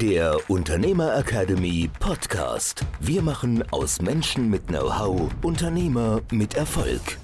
der Unternehmer Academy Podcast. Wir machen aus Menschen mit Know-how Unternehmer mit Erfolg.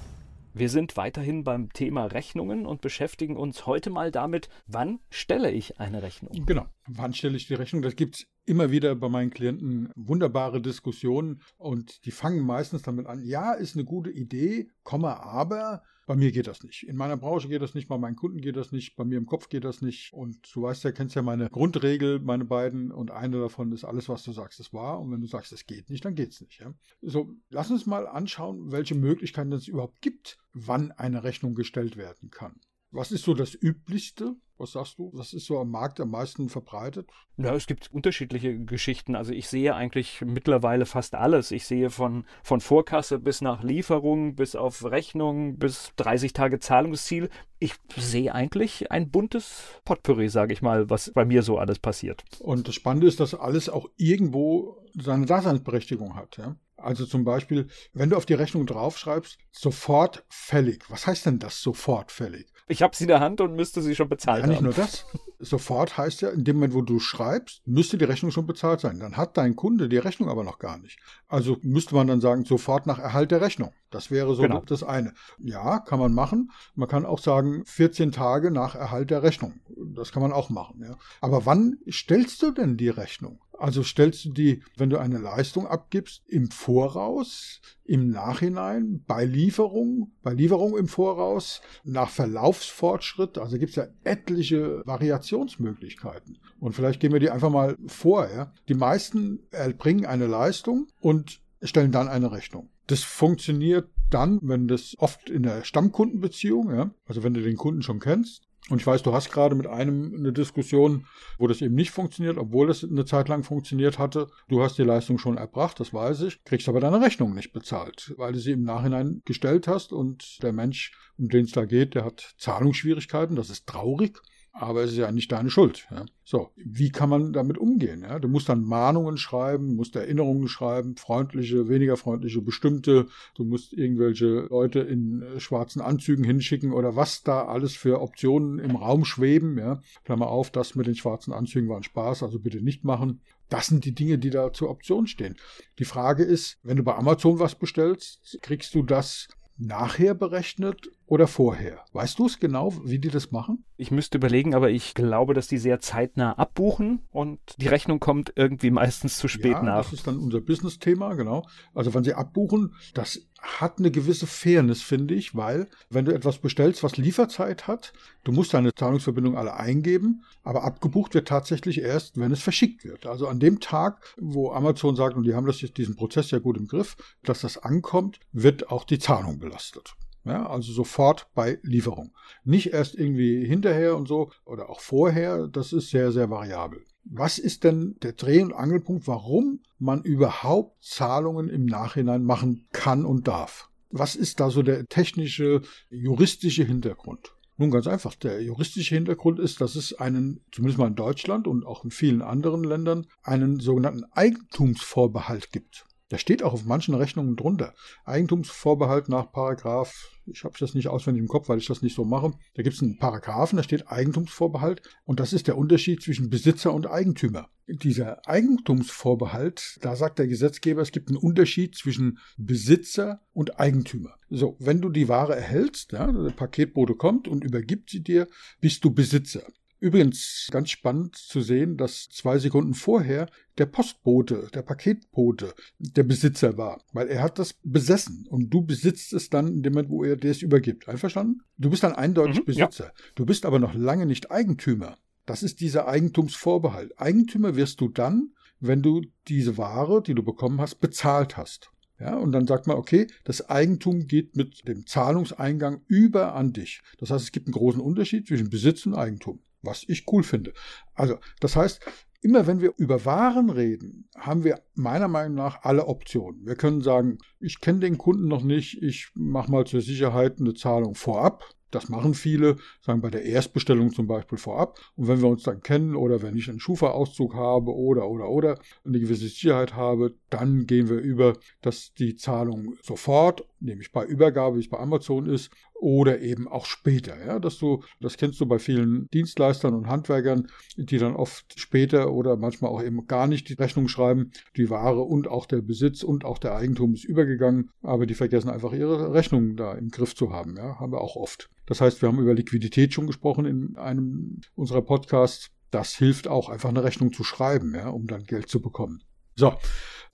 Wir sind weiterhin beim Thema Rechnungen und beschäftigen uns heute mal damit, wann stelle ich eine Rechnung? Genau, wann stelle ich die Rechnung? Das gibt es immer wieder bei meinen Klienten wunderbare Diskussionen und die fangen meistens damit an, ja, ist eine gute Idee, Komma, aber bei mir geht das nicht. In meiner Branche geht das nicht, bei meinen Kunden geht das nicht, bei mir im Kopf geht das nicht. Und du weißt ja, kennst ja meine Grundregel, meine beiden. Und eine davon ist, alles, was du sagst, ist wahr. Und wenn du sagst, es geht nicht, dann geht es nicht. Ja? So, lass uns mal anschauen, welche Möglichkeiten es überhaupt gibt, wann eine Rechnung gestellt werden kann. Was ist so das Üblichste? Was sagst du? Was ist so am Markt am meisten verbreitet? Ja, es gibt unterschiedliche Geschichten. Also ich sehe eigentlich mittlerweile fast alles. Ich sehe von, von Vorkasse bis nach Lieferung, bis auf Rechnung, bis 30 Tage Zahlungsziel. Ich sehe eigentlich ein buntes Potpourri, sage ich mal, was bei mir so alles passiert. Und das Spannende ist, dass alles auch irgendwo seine Daseinsberechtigung hat. Ja? Also zum Beispiel, wenn du auf die Rechnung draufschreibst, sofort fällig. Was heißt denn das sofort fällig? Ich habe sie in der Hand und müsste sie schon bezahlt ja, nicht nur das. Sofort heißt ja, in dem Moment, wo du schreibst, müsste die Rechnung schon bezahlt sein. Dann hat dein Kunde die Rechnung aber noch gar nicht. Also müsste man dann sagen, sofort nach Erhalt der Rechnung. Das wäre so genau. das eine. Ja, kann man machen. Man kann auch sagen, 14 Tage nach Erhalt der Rechnung. Das kann man auch machen. Ja. Aber wann stellst du denn die Rechnung? Also stellst du die, wenn du eine Leistung abgibst, im Voraus, im Nachhinein, bei Lieferung, bei Lieferung im Voraus, nach Verlaufsfortschritt. Also gibt es ja etliche Variationsmöglichkeiten. Und vielleicht gehen wir die einfach mal vor. Ja? Die meisten erbringen eine Leistung und stellen dann eine Rechnung. Das funktioniert dann, wenn das oft in der Stammkundenbeziehung, ja, also wenn du den Kunden schon kennst, und ich weiß, du hast gerade mit einem eine Diskussion, wo das eben nicht funktioniert, obwohl das eine Zeit lang funktioniert hatte. Du hast die Leistung schon erbracht, das weiß ich, kriegst aber deine Rechnung nicht bezahlt, weil du sie im Nachhinein gestellt hast. Und der Mensch, um den es da geht, der hat Zahlungsschwierigkeiten, das ist traurig aber es ist ja nicht deine Schuld. Ja. So, wie kann man damit umgehen? Ja? Du musst dann Mahnungen schreiben, musst Erinnerungen schreiben, freundliche, weniger freundliche, bestimmte. Du musst irgendwelche Leute in äh, schwarzen Anzügen hinschicken oder was da alles für Optionen im Raum schweben. Ja? Klammer auf, das mit den schwarzen Anzügen war ein Spaß, also bitte nicht machen. Das sind die Dinge, die da zur Option stehen. Die Frage ist, wenn du bei Amazon was bestellst, kriegst du das nachher berechnet oder vorher? Weißt du es genau, wie die das machen? Ich müsste überlegen, aber ich glaube, dass die sehr zeitnah abbuchen und die Rechnung kommt irgendwie meistens zu spät ja, nach. Das ist dann unser Business-Thema, genau. Also wenn sie abbuchen, das hat eine gewisse Fairness, finde ich, weil wenn du etwas bestellst, was Lieferzeit hat, du musst deine Zahlungsverbindung alle eingeben, aber abgebucht wird tatsächlich erst, wenn es verschickt wird. Also an dem Tag, wo Amazon sagt, und die haben das jetzt diesen Prozess ja gut im Griff, dass das ankommt, wird auch die Zahlung belastet. Ja, also sofort bei Lieferung. Nicht erst irgendwie hinterher und so oder auch vorher, das ist sehr, sehr variabel. Was ist denn der Dreh- und Angelpunkt, warum man überhaupt Zahlungen im Nachhinein machen kann und darf? Was ist da so der technische, juristische Hintergrund? Nun ganz einfach, der juristische Hintergrund ist, dass es einen, zumindest mal in Deutschland und auch in vielen anderen Ländern, einen sogenannten Eigentumsvorbehalt gibt. Der steht auch auf manchen Rechnungen drunter. Eigentumsvorbehalt nach Paragraph, ich habe das nicht auswendig im Kopf, weil ich das nicht so mache. Da gibt es einen Paragraphen, da steht Eigentumsvorbehalt und das ist der Unterschied zwischen Besitzer und Eigentümer. Dieser Eigentumsvorbehalt, da sagt der Gesetzgeber, es gibt einen Unterschied zwischen Besitzer und Eigentümer. So, wenn du die Ware erhältst, ja, der Paketbote kommt und übergibt sie dir, bist du Besitzer. Übrigens ganz spannend zu sehen, dass zwei Sekunden vorher der Postbote, der Paketbote, der Besitzer war, weil er hat das besessen und du besitzt es dann in dem Moment, wo er dir es übergibt. Einverstanden? Du bist dann eindeutig mhm, Besitzer. Ja. Du bist aber noch lange nicht Eigentümer. Das ist dieser Eigentumsvorbehalt. Eigentümer wirst du dann, wenn du diese Ware, die du bekommen hast, bezahlt hast. Ja, und dann sagt man, okay, das Eigentum geht mit dem Zahlungseingang über an dich. Das heißt, es gibt einen großen Unterschied zwischen Besitz und Eigentum. Was ich cool finde. Also, das heißt, immer wenn wir über Waren reden, haben wir meiner Meinung nach alle Optionen. Wir können sagen, ich kenne den Kunden noch nicht, ich mache mal zur Sicherheit eine Zahlung vorab. Das machen viele, sagen bei der Erstbestellung zum Beispiel vorab. Und wenn wir uns dann kennen oder wenn ich einen Schufa-Auszug habe oder, oder, oder eine gewisse Sicherheit habe, dann gehen wir über, dass die Zahlung sofort, nämlich bei Übergabe, wie es bei Amazon ist, oder eben auch später. Ja, dass du, das kennst du bei vielen Dienstleistern und Handwerkern, die dann oft später oder manchmal auch eben gar nicht die Rechnung schreiben. Die Ware und auch der Besitz und auch der Eigentum ist übergegangen, aber die vergessen einfach ihre Rechnung da im Griff zu haben. Ja, haben wir auch oft. Das heißt, wir haben über Liquidität schon gesprochen in einem unserer Podcasts. Das hilft auch, einfach eine Rechnung zu schreiben, ja, um dann Geld zu bekommen. So,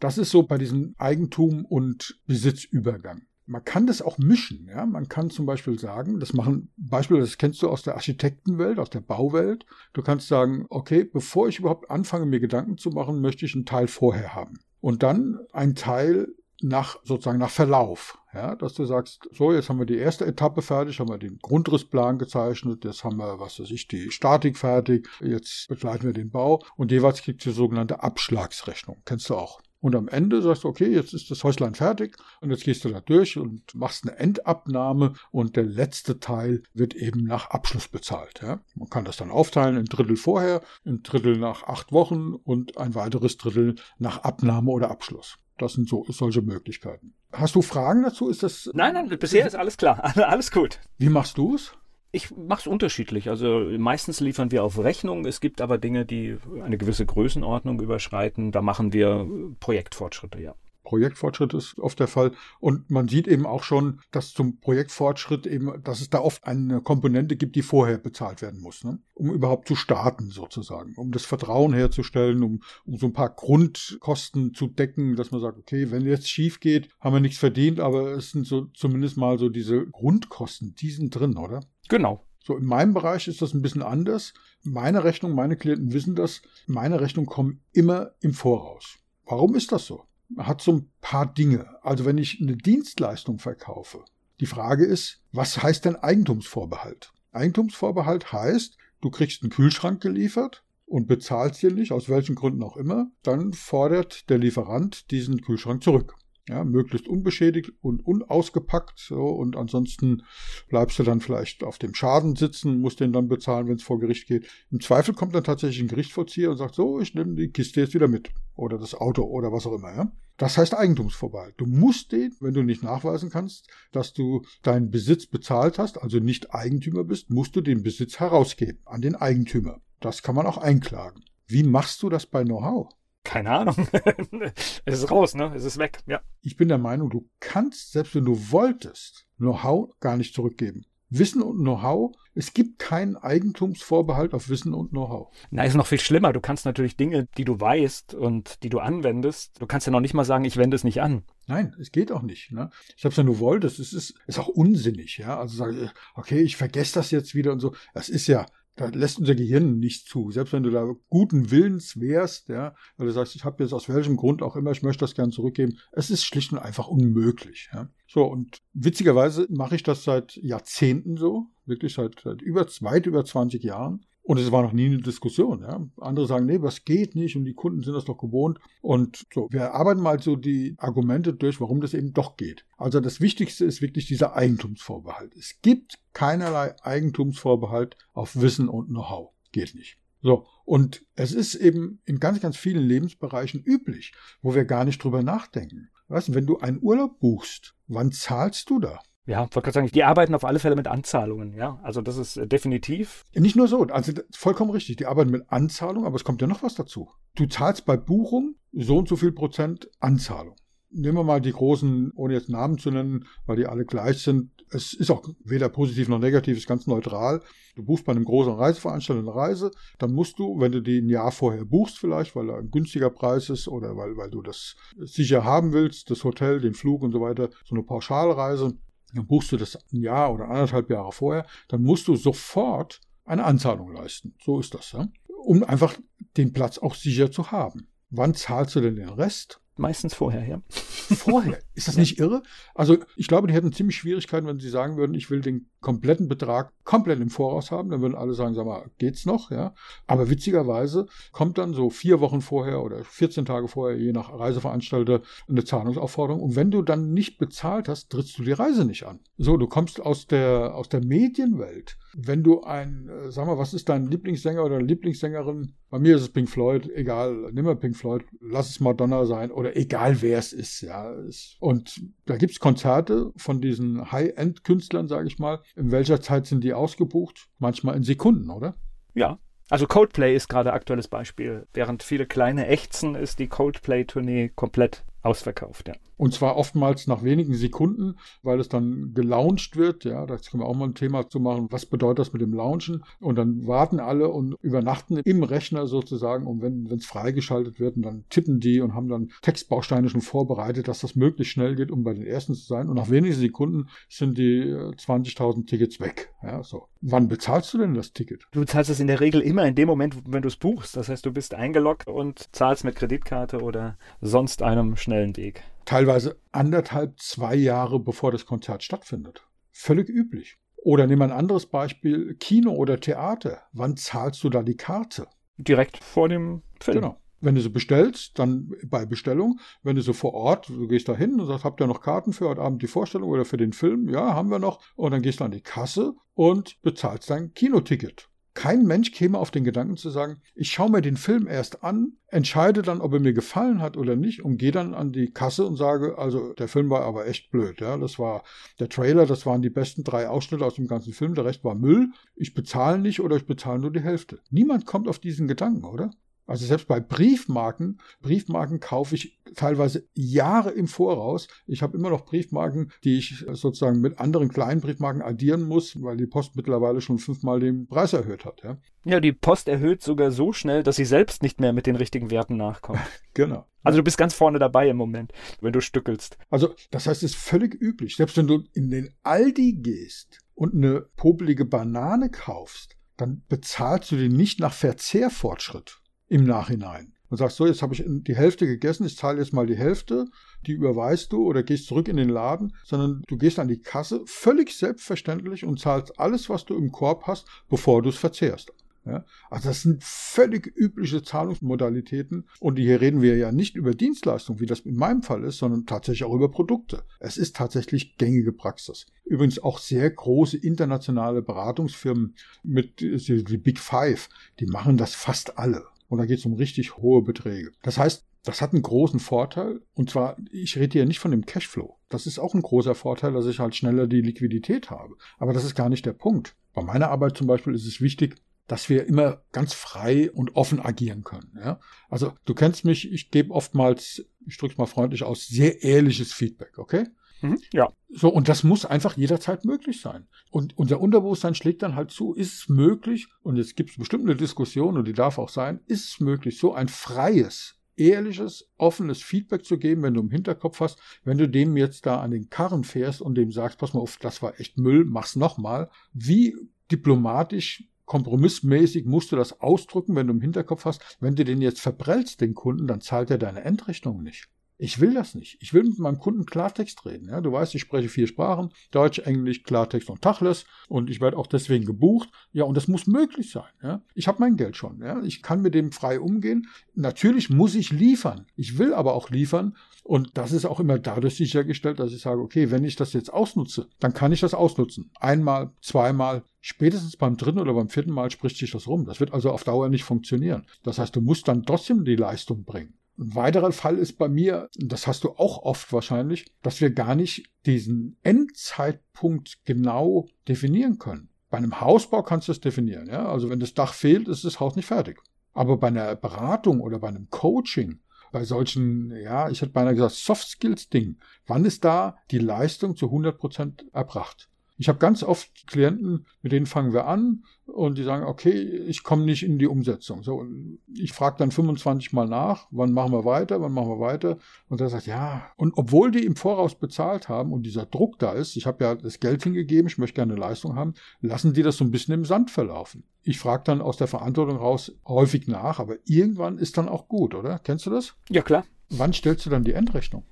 das ist so bei diesem Eigentum und Besitzübergang. Man kann das auch mischen. Ja? Man kann zum Beispiel sagen, das machen Beispiele, das kennst du aus der Architektenwelt, aus der Bauwelt. Du kannst sagen, okay, bevor ich überhaupt anfange, mir Gedanken zu machen, möchte ich einen Teil vorher haben. Und dann ein Teil nach sozusagen nach Verlauf, ja, dass du sagst, so jetzt haben wir die erste Etappe fertig, haben wir den Grundrissplan gezeichnet, jetzt haben wir, was weiß ich, die Statik fertig, jetzt begleiten wir den Bau und jeweils gibt es die sogenannte Abschlagsrechnung, kennst du auch. Und am Ende sagst du, okay, jetzt ist das Häuslein fertig und jetzt gehst du da durch und machst eine Endabnahme und der letzte Teil wird eben nach Abschluss bezahlt. Ja? Man kann das dann aufteilen, ein Drittel vorher, ein Drittel nach acht Wochen und ein weiteres Drittel nach Abnahme oder Abschluss. Das sind so solche Möglichkeiten. Hast du Fragen dazu? Ist das? Nein, nein, bisher ist alles klar. Alles gut. Wie machst du es? Ich mache es unterschiedlich. Also meistens liefern wir auf Rechnung. Es gibt aber Dinge, die eine gewisse Größenordnung überschreiten. Da machen wir Projektfortschritte, ja. Projektfortschritt ist oft der Fall. Und man sieht eben auch schon, dass zum Projektfortschritt eben, dass es da oft eine Komponente gibt, die vorher bezahlt werden muss, ne? um überhaupt zu starten sozusagen, um das Vertrauen herzustellen, um, um so ein paar Grundkosten zu decken, dass man sagt, okay, wenn jetzt schief geht, haben wir nichts verdient, aber es sind so zumindest mal so diese Grundkosten, die sind drin, oder? Genau. So, in meinem Bereich ist das ein bisschen anders. Meine Rechnung, meine Klienten wissen das, meine Rechnungen kommen immer im Voraus. Warum ist das so? Hat so ein paar Dinge. Also wenn ich eine Dienstleistung verkaufe, die Frage ist, was heißt denn Eigentumsvorbehalt? Eigentumsvorbehalt heißt, du kriegst einen Kühlschrank geliefert und bezahlst den nicht, aus welchen Gründen auch immer, dann fordert der Lieferant diesen Kühlschrank zurück. Ja, möglichst unbeschädigt und unausgepackt. So, und ansonsten bleibst du dann vielleicht auf dem Schaden sitzen, musst den dann bezahlen, wenn es vor Gericht geht. Im Zweifel kommt dann tatsächlich ein Gerichtsvollzieher und sagt, so, ich nehme die Kiste jetzt wieder mit. Oder das Auto oder was auch immer. Ja? Das heißt Eigentumsvorbehalt. Du musst den, wenn du nicht nachweisen kannst, dass du deinen Besitz bezahlt hast, also nicht Eigentümer bist, musst du den Besitz herausgeben an den Eigentümer. Das kann man auch einklagen. Wie machst du das bei Know-how? Keine Ahnung. es ist raus, ne? Es ist weg, ja. Ich bin der Meinung, du kannst, selbst wenn du wolltest, Know-how gar nicht zurückgeben. Wissen und Know-how, es gibt keinen Eigentumsvorbehalt auf Wissen und Know-how. Na, ist noch viel schlimmer. Du kannst natürlich Dinge, die du weißt und die du anwendest, du kannst ja noch nicht mal sagen, ich wende es nicht an. Nein, es geht auch nicht. Ne? Ich habe es ja nur wolltest. Es ist, ist auch unsinnig. Ja? Also sage okay, ich vergesse das jetzt wieder und so. Das ist ja, da lässt unser Gehirn nicht zu. Selbst wenn du da guten Willens wärst, ja, weil du sagst, ich habe jetzt aus welchem Grund auch immer, ich möchte das gern zurückgeben, es ist schlicht und einfach unmöglich. Ja. So, und witzigerweise mache ich das seit Jahrzehnten so, wirklich seit, seit über, weit über 20 Jahren. Und es war noch nie eine Diskussion. Ja. Andere sagen, nee, was geht nicht und die Kunden sind das doch gewohnt. Und so, wir arbeiten mal so die Argumente durch, warum das eben doch geht. Also das Wichtigste ist wirklich dieser Eigentumsvorbehalt. Es gibt keinerlei Eigentumsvorbehalt auf Wissen und Know-how. Geht nicht. So, und es ist eben in ganz, ganz vielen Lebensbereichen üblich, wo wir gar nicht drüber nachdenken. Weißt wenn du einen Urlaub buchst, wann zahlst du da? Ja, wollte gerade sagen, die arbeiten auf alle Fälle mit Anzahlungen, ja. Also das ist äh, definitiv. Nicht nur so, also vollkommen richtig, die arbeiten mit Anzahlungen, aber es kommt ja noch was dazu. Du zahlst bei Buchung so und so viel Prozent Anzahlung. Nehmen wir mal die großen, ohne jetzt Namen zu nennen, weil die alle gleich sind. Es ist auch weder positiv noch negativ, ist ganz neutral. Du buchst bei einem großen Reiseveranstalter eine Reise, dann musst du, wenn du die ein Jahr vorher buchst vielleicht, weil da ein günstiger Preis ist oder weil, weil du das sicher haben willst, das Hotel, den Flug und so weiter, so eine Pauschalreise, dann buchst du das ein Jahr oder anderthalb Jahre vorher, dann musst du sofort eine Anzahlung leisten. So ist das, ja? um einfach den Platz auch sicher zu haben. Wann zahlst du denn den Rest? Meistens vorher, ja. Vorher. Ist das nicht irre? Also ich glaube, die hätten ziemlich Schwierigkeiten, wenn sie sagen würden, ich will den kompletten Betrag komplett im Voraus haben. Dann würden alle sagen, sag mal, geht's noch? Ja. Aber witzigerweise kommt dann so vier Wochen vorher oder 14 Tage vorher, je nach Reiseveranstalter, eine Zahlungsaufforderung. Und wenn du dann nicht bezahlt hast, trittst du die Reise nicht an. So, du kommst aus der, aus der Medienwelt. Wenn du ein, äh, sag mal, was ist dein Lieblingssänger oder Lieblingssängerin? Bei mir ist es Pink Floyd, egal, nimm mal Pink Floyd, lass es Madonna sein oder egal wer es ist, ja. Und da gibt es Konzerte von diesen High-End-Künstlern, sage ich mal. In welcher Zeit sind die ausgebucht? Manchmal in Sekunden, oder? Ja, also Coldplay ist gerade aktuelles Beispiel. Während viele kleine ächzen, ist die Coldplay-Tournee komplett ausverkauft, ja. Und zwar oftmals nach wenigen Sekunden, weil es dann gelauncht wird. Ja, da können wir auch mal ein Thema zu machen. Was bedeutet das mit dem Launchen? Und dann warten alle und übernachten im Rechner sozusagen. Und wenn es freigeschaltet wird, und dann tippen die und haben dann Textbausteine schon vorbereitet, dass das möglichst schnell geht, um bei den ersten zu sein. Und nach wenigen Sekunden sind die 20.000 äh, Tickets weg. Ja, so. Wann bezahlst du denn das Ticket? Du zahlst es in der Regel immer in dem Moment, wenn du es buchst. Das heißt, du bist eingeloggt und zahlst mit Kreditkarte oder sonst einem schnellen Weg teilweise anderthalb, zwei Jahre bevor das Konzert stattfindet. Völlig üblich. Oder nehmen wir ein anderes Beispiel, Kino oder Theater. Wann zahlst du da die Karte? Direkt vor dem Film. Genau. Wenn du sie bestellst, dann bei Bestellung. Wenn du sie vor Ort, du gehst da hin und sagst, habt ihr noch Karten für heute Abend die Vorstellung oder für den Film? Ja, haben wir noch. Und dann gehst du an die Kasse und bezahlst dein Kinoticket. Kein Mensch käme auf den Gedanken zu sagen, ich schaue mir den Film erst an, entscheide dann, ob er mir gefallen hat oder nicht und gehe dann an die Kasse und sage, also der Film war aber echt blöd. Ja, das war der Trailer, das waren die besten drei Ausschnitte aus dem ganzen Film, der Rest war Müll. Ich bezahle nicht oder ich bezahle nur die Hälfte. Niemand kommt auf diesen Gedanken, oder? Also selbst bei Briefmarken, Briefmarken kaufe ich teilweise Jahre im Voraus. Ich habe immer noch Briefmarken, die ich sozusagen mit anderen kleinen Briefmarken addieren muss, weil die Post mittlerweile schon fünfmal den Preis erhöht hat. Ja, ja die Post erhöht sogar so schnell, dass sie selbst nicht mehr mit den richtigen Werten nachkommt. genau. Also du bist ganz vorne dabei im Moment, wenn du stückelst. Also das heißt, es ist völlig üblich. Selbst wenn du in den Aldi gehst und eine popelige Banane kaufst, dann bezahlst du den nicht nach Verzehrfortschritt im Nachhinein. Und sagst so, jetzt habe ich die Hälfte gegessen, ich zahle jetzt mal die Hälfte, die überweist du oder gehst zurück in den Laden, sondern du gehst an die Kasse völlig selbstverständlich und zahlst alles, was du im Korb hast, bevor du es verzehrst. Ja, also das sind völlig übliche Zahlungsmodalitäten und hier reden wir ja nicht über Dienstleistungen, wie das in meinem Fall ist, sondern tatsächlich auch über Produkte. Es ist tatsächlich gängige Praxis. Übrigens auch sehr große internationale Beratungsfirmen mit die Big Five, die machen das fast alle. Und da geht es um richtig hohe Beträge. Das heißt, das hat einen großen Vorteil. Und zwar, ich rede hier nicht von dem Cashflow. Das ist auch ein großer Vorteil, dass ich halt schneller die Liquidität habe. Aber das ist gar nicht der Punkt. Bei meiner Arbeit zum Beispiel ist es wichtig, dass wir immer ganz frei und offen agieren können. Ja? Also du kennst mich, ich gebe oftmals, ich drücke es mal freundlich aus, sehr ehrliches Feedback, okay? Mhm, ja. So, und das muss einfach jederzeit möglich sein. Und unser Unterbewusstsein schlägt dann halt zu, ist es möglich, und jetzt gibt es bestimmt eine Diskussion, und die darf auch sein, ist es möglich, so ein freies, ehrliches, offenes Feedback zu geben, wenn du im Hinterkopf hast, wenn du dem jetzt da an den Karren fährst und dem sagst, pass mal auf, das war echt Müll, mach's nochmal. Wie diplomatisch kompromissmäßig musst du das ausdrücken, wenn du im Hinterkopf hast, wenn du den jetzt verprellst, den Kunden, dann zahlt er deine Endrechnung nicht. Ich will das nicht. Ich will mit meinem Kunden Klartext reden. Ja, du weißt, ich spreche vier Sprachen: Deutsch, Englisch, Klartext und Tachles. Und ich werde auch deswegen gebucht. Ja, und das muss möglich sein. Ja, ich habe mein Geld schon. Ja, ich kann mit dem frei umgehen. Natürlich muss ich liefern. Ich will aber auch liefern. Und das ist auch immer dadurch sichergestellt, dass ich sage, okay, wenn ich das jetzt ausnutze, dann kann ich das ausnutzen. Einmal, zweimal, Spätestens beim dritten oder beim vierten Mal spricht sich das rum. Das wird also auf Dauer nicht funktionieren. Das heißt, du musst dann trotzdem die Leistung bringen. Ein weiterer Fall ist bei mir, das hast du auch oft wahrscheinlich, dass wir gar nicht diesen Endzeitpunkt genau definieren können. Bei einem Hausbau kannst du es definieren. Ja? Also wenn das Dach fehlt, ist das Haus nicht fertig. Aber bei einer Beratung oder bei einem Coaching, bei solchen, ja, ich hätte beinahe gesagt, Soft Skills Ding, wann ist da die Leistung zu 100 Prozent erbracht? Ich habe ganz oft Klienten, mit denen fangen wir an und die sagen, okay, ich komme nicht in die Umsetzung. So, ich frage dann 25 Mal nach, wann machen wir weiter, wann machen wir weiter? Und er sagt, ja. Und obwohl die im Voraus bezahlt haben und dieser Druck da ist, ich habe ja das Geld hingegeben, ich möchte gerne eine Leistung haben, lassen die das so ein bisschen im Sand verlaufen. Ich frage dann aus der Verantwortung raus häufig nach, aber irgendwann ist dann auch gut, oder? Kennst du das? Ja, klar. Wann stellst du dann die Endrechnung?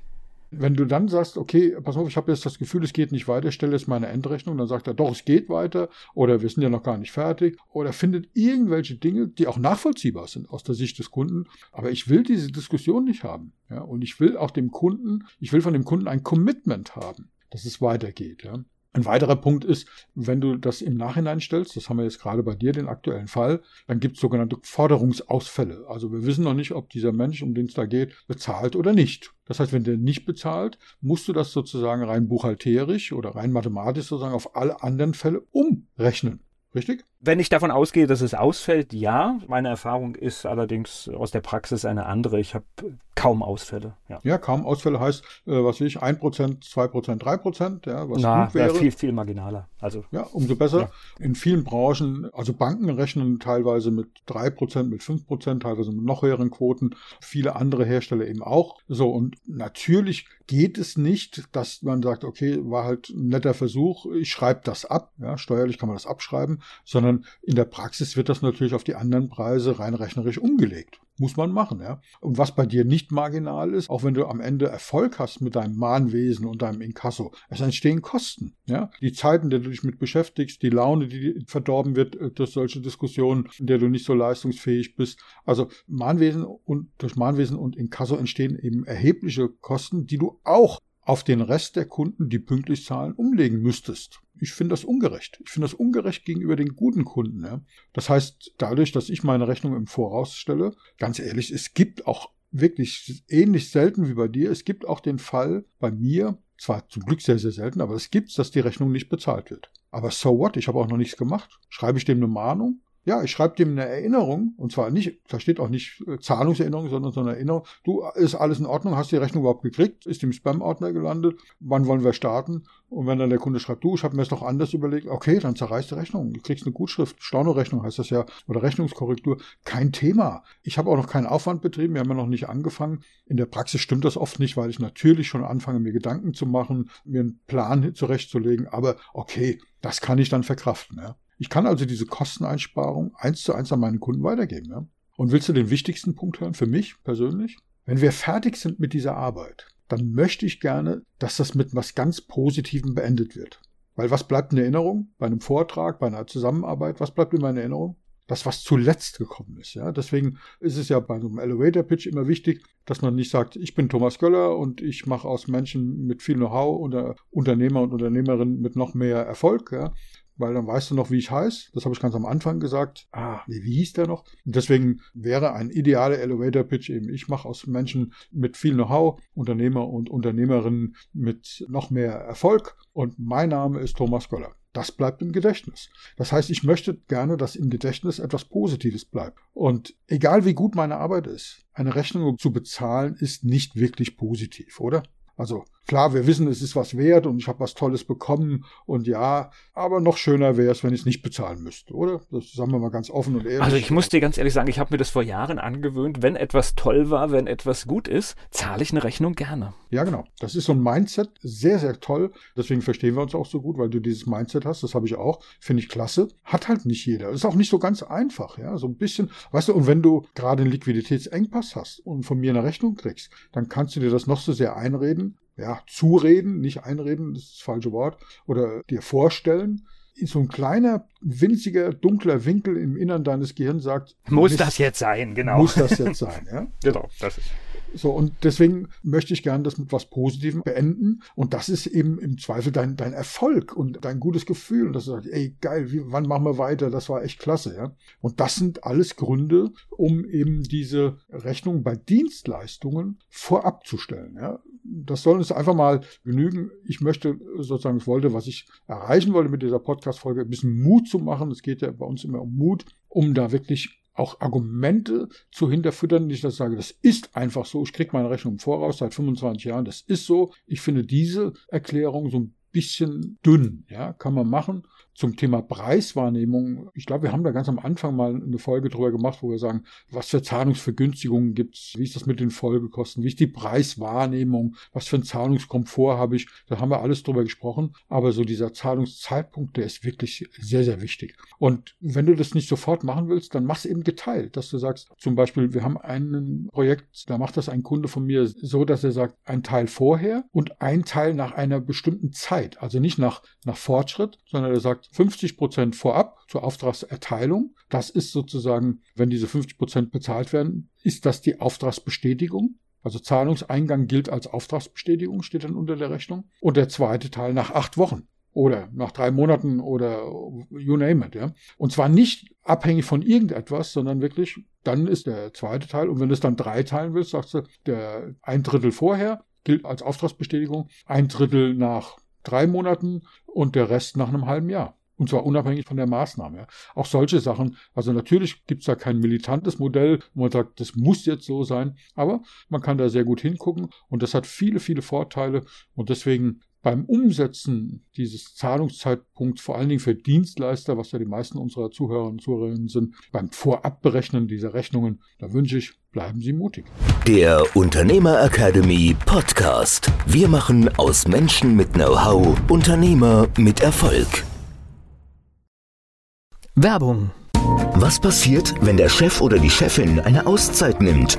Wenn du dann sagst, okay, pass auf, ich habe jetzt das Gefühl, es geht nicht weiter, stelle jetzt meine Endrechnung, dann sagt er, doch, es geht weiter oder wir sind ja noch gar nicht fertig oder findet irgendwelche Dinge, die auch nachvollziehbar sind aus der Sicht des Kunden. Aber ich will diese Diskussion nicht haben. Ja? Und ich will auch dem Kunden, ich will von dem Kunden ein Commitment haben, dass es weitergeht. Ja? Ein weiterer Punkt ist, wenn du das im Nachhinein stellst, das haben wir jetzt gerade bei dir, den aktuellen Fall, dann gibt es sogenannte Forderungsausfälle. Also wir wissen noch nicht, ob dieser Mensch, um den es da geht, bezahlt oder nicht. Das heißt, wenn der nicht bezahlt, musst du das sozusagen rein buchhalterisch oder rein mathematisch sozusagen auf alle anderen Fälle umrechnen. Richtig? Wenn ich davon ausgehe, dass es ausfällt, ja. Meine Erfahrung ist allerdings aus der Praxis eine andere. Ich habe kaum Ausfälle. Ja, ja kaum Ausfälle heißt, äh, was ich, 1%, 2%, 3%, ja, was Na, gut wäre. viel, viel marginaler. Also, ja, umso besser. Ja. In vielen Branchen, also Banken rechnen teilweise mit 3%, mit 5%, teilweise mit noch höheren Quoten. Viele andere Hersteller eben auch. So, und natürlich geht es nicht, dass man sagt, okay, war halt ein netter Versuch, ich schreibe das ab. Ja, steuerlich kann man das abschreiben, sondern sondern in der Praxis wird das natürlich auf die anderen Preise rein rechnerisch umgelegt. Muss man machen, ja. Und was bei dir nicht marginal ist, auch wenn du am Ende Erfolg hast mit deinem Mahnwesen und deinem Inkasso, es entstehen Kosten, ja. Die Zeiten, in denen du dich mit beschäftigst, die Laune, die verdorben wird äh, durch solche Diskussionen, in der du nicht so leistungsfähig bist. Also Mahnwesen und durch Mahnwesen und Inkasso entstehen eben erhebliche Kosten, die du auch auf den Rest der Kunden, die pünktlich zahlen, umlegen müsstest. Ich finde das ungerecht. Ich finde das ungerecht gegenüber den guten Kunden. Ja. Das heißt, dadurch, dass ich meine Rechnung im Voraus stelle, ganz ehrlich, es gibt auch wirklich ähnlich selten wie bei dir, es gibt auch den Fall bei mir, zwar zum Glück sehr, sehr selten, aber es gibt, dass die Rechnung nicht bezahlt wird. Aber so what? Ich habe auch noch nichts gemacht. Schreibe ich dem eine Mahnung? Ja, ich schreibe dem eine Erinnerung, und zwar nicht, da steht auch nicht äh, Zahlungserinnerung, sondern so eine Erinnerung. Du, ist alles in Ordnung, hast die Rechnung überhaupt gekriegt, ist im Spam-Ordner gelandet, wann wollen wir starten? Und wenn dann der Kunde schreibt, du, ich habe mir das doch anders überlegt, okay, dann zerreißt die Rechnung. Du kriegst eine Gutschrift, Stornorechnung heißt das ja, oder Rechnungskorrektur, kein Thema. Ich habe auch noch keinen Aufwand betrieben, wir haben ja noch nicht angefangen. In der Praxis stimmt das oft nicht, weil ich natürlich schon anfange, mir Gedanken zu machen, mir einen Plan zurechtzulegen, aber okay, das kann ich dann verkraften. Ja. Ich kann also diese Kosteneinsparung eins zu eins an meinen Kunden weitergeben. Ja? Und willst du den wichtigsten Punkt hören für mich persönlich? Wenn wir fertig sind mit dieser Arbeit, dann möchte ich gerne, dass das mit was ganz Positivem beendet wird. Weil was bleibt in Erinnerung? Bei einem Vortrag, bei einer Zusammenarbeit, was bleibt in meiner Erinnerung? Das, was zuletzt gekommen ist. Ja? Deswegen ist es ja bei einem Elevator Pitch immer wichtig, dass man nicht sagt, ich bin Thomas Göller und ich mache aus Menschen mit viel Know-how oder Unternehmer und Unternehmerinnen mit noch mehr Erfolg, ja? Weil dann weißt du noch, wie ich heiße. Das habe ich ganz am Anfang gesagt. Ah, nee, wie hieß der noch? Und deswegen wäre ein idealer Elevator Pitch eben, ich mache aus Menschen mit viel Know-how, Unternehmer und Unternehmerinnen mit noch mehr Erfolg. Und mein Name ist Thomas Göller. Das bleibt im Gedächtnis. Das heißt, ich möchte gerne, dass im Gedächtnis etwas Positives bleibt. Und egal wie gut meine Arbeit ist, eine Rechnung zu bezahlen ist nicht wirklich positiv, oder? Also klar, wir wissen, es ist was wert und ich habe was Tolles bekommen und ja, aber noch schöner wäre es, wenn ich es nicht bezahlen müsste, oder? Das sagen wir mal ganz offen und ehrlich. Also ich muss dir ganz ehrlich sagen, ich habe mir das vor Jahren angewöhnt, wenn etwas toll war, wenn etwas gut ist, zahle ich eine Rechnung gerne. Ja, genau. Das ist so ein Mindset, sehr, sehr toll. Deswegen verstehen wir uns auch so gut, weil du dieses Mindset hast. Das habe ich auch. Finde ich klasse. Hat halt nicht jeder. Ist auch nicht so ganz einfach, ja. So ein bisschen, weißt du, und wenn du gerade einen Liquiditätsengpass hast und von mir eine Rechnung kriegst, dann kannst du dir das noch so sehr einreden ja, zureden, nicht einreden, das ist das falsche Wort, oder dir vorstellen, so ein kleiner, winziger, dunkler Winkel im Innern deines Gehirns sagt, muss das jetzt sein, genau. Muss das jetzt sein, ja? genau, das ist. So, und deswegen möchte ich gerne das mit was Positivem beenden. Und das ist eben im Zweifel dein, dein Erfolg und dein gutes Gefühl. Und dass du sagst, ey, geil, wie, wann machen wir weiter? Das war echt klasse, ja. Und das sind alles Gründe, um eben diese Rechnung bei Dienstleistungen vorab zu stellen, ja das soll uns einfach mal genügen. Ich möchte sozusagen, ich wollte, was ich erreichen wollte mit dieser Podcast-Folge, ein bisschen Mut zu machen. Es geht ja bei uns immer um Mut, um da wirklich auch Argumente zu hinterfüttern, nicht, dass ich sage, das ist einfach so, ich kriege meine Rechnung im Voraus seit 25 Jahren, das ist so. Ich finde diese Erklärung so ein bisschen dünn, ja, kann man machen. Zum Thema Preiswahrnehmung. Ich glaube, wir haben da ganz am Anfang mal eine Folge drüber gemacht, wo wir sagen, was für Zahlungsvergünstigungen gibt es, wie ist das mit den Folgekosten, wie ist die Preiswahrnehmung, was für einen Zahlungskomfort habe ich. Da haben wir alles drüber gesprochen. Aber so dieser Zahlungszeitpunkt, der ist wirklich sehr, sehr wichtig. Und wenn du das nicht sofort machen willst, dann mach es eben geteilt, dass du sagst, zum Beispiel, wir haben ein Projekt, da macht das ein Kunde von mir so, dass er sagt, ein Teil vorher und ein Teil nach einer bestimmten Zeit. Also nicht nach, nach Fortschritt, sondern er sagt 50 Prozent vorab zur Auftragserteilung. Das ist sozusagen, wenn diese 50 Prozent bezahlt werden, ist das die Auftragsbestätigung. Also Zahlungseingang gilt als Auftragsbestätigung, steht dann unter der Rechnung. Und der zweite Teil nach acht Wochen oder nach drei Monaten oder you name it, ja. Und zwar nicht abhängig von irgendetwas, sondern wirklich, dann ist der zweite Teil. Und wenn du es dann drei teilen willst, sagst du, der ein Drittel vorher gilt als Auftragsbestätigung, ein Drittel nach drei Monaten und der Rest nach einem halben Jahr. Und zwar unabhängig von der Maßnahme. Auch solche Sachen. Also natürlich gibt es da kein militantes Modell, wo man sagt, das muss jetzt so sein. Aber man kann da sehr gut hingucken und das hat viele, viele Vorteile. Und deswegen beim Umsetzen dieses Zahlungszeitpunkts, vor allen Dingen für Dienstleister, was ja die meisten unserer Zuhörer und Zuhörerinnen sind, beim Vorabberechnen dieser Rechnungen, da wünsche ich, bleiben Sie mutig. Der Unternehmer Academy Podcast. Wir machen aus Menschen mit Know-how Unternehmer mit Erfolg. Werbung. Was passiert, wenn der Chef oder die Chefin eine Auszeit nimmt?